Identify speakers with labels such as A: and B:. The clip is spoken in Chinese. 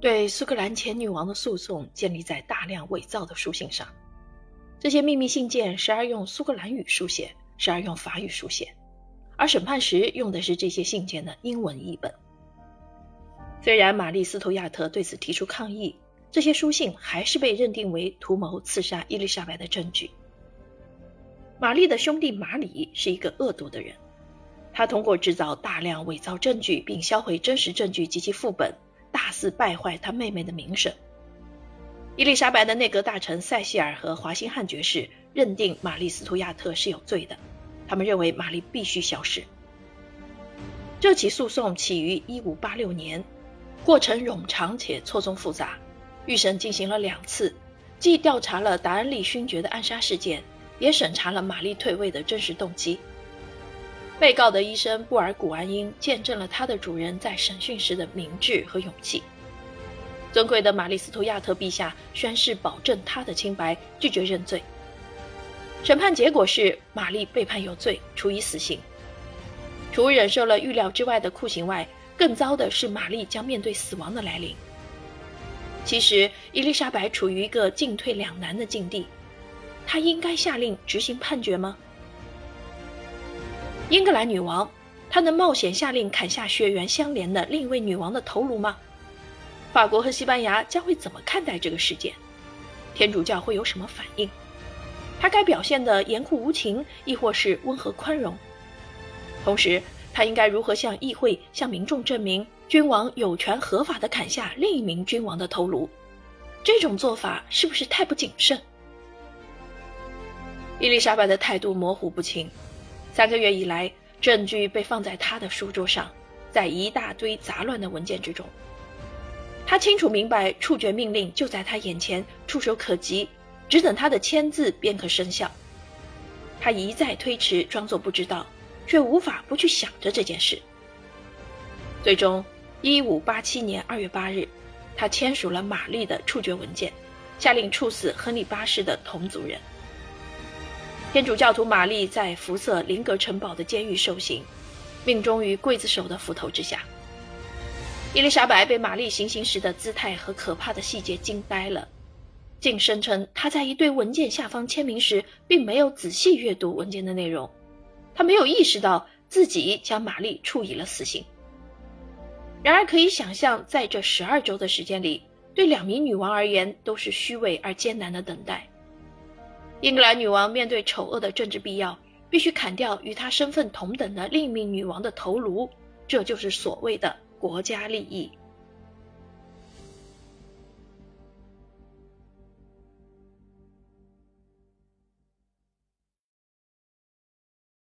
A: 对苏格兰前女王的诉讼建立在大量伪造的书信上。这些秘密信件时而用苏格兰语书写，时而用法语书写，而审判时用的是这些信件的英文译本。虽然玛丽·斯图亚特对此提出抗议，这些书信还是被认定为图谋刺杀伊丽莎白的证据。玛丽的兄弟马里是一个恶毒的人，他通过制造大量伪造证据并销毁真实证据及其副本，大肆败坏他妹妹的名声。伊丽莎白的内阁大臣塞西尔和华辛汉爵士认定玛丽·斯图亚特是有罪的，他们认为玛丽必须消失。这起诉讼起于1586年，过程冗长且错综复杂，预审进行了两次，既调查了达恩利勋爵的暗杀事件，也审查了玛丽退位的真实动机。被告的医生布尔古安因见证了他的主人在审讯时的明智和勇气。尊贵的玛丽斯图亚特陛下宣誓保证他的清白，拒绝认罪。审判结果是玛丽被判有罪，处以死刑。除忍受了预料之外的酷刑外，更糟的是玛丽将面对死亡的来临。其实，伊丽莎白处于一个进退两难的境地，她应该下令执行判决吗？英格兰女王，她能冒险下令砍下血缘相连的另一位女王的头颅吗？法国和西班牙将会怎么看待这个事件？天主教会有什么反应？他该表现的严酷无情，亦或是温和宽容？同时，他应该如何向议会、向民众证明君王有权合法的砍下另一名君王的头颅？这种做法是不是太不谨慎？伊丽莎白的态度模糊不清。三个月以来，证据被放在他的书桌上，在一大堆杂乱的文件之中。他清楚明白，处决命令就在他眼前，触手可及，只等他的签字便可生效。他一再推迟，装作不知道，却无法不去想着这件事。最终，一五八七年二月八日，他签署了玛丽的处决文件，下令处死亨利八世的同族人。天主教徒玛丽在福瑟林格城堡的监狱受刑，命终于刽子手的斧头之下。伊丽莎白被玛丽行刑时的姿态和可怕的细节惊呆了，竟声称她在一堆文件下方签名时，并没有仔细阅读文件的内容，她没有意识到自己将玛丽处以了死刑。然而，可以想象，在这十二周的时间里，对两名女王而言都是虚伪而艰难的等待。英格兰女王面对丑恶的政治必要，必须砍掉与她身份同等的另一名女王的头颅，这就是所谓的。国家利益。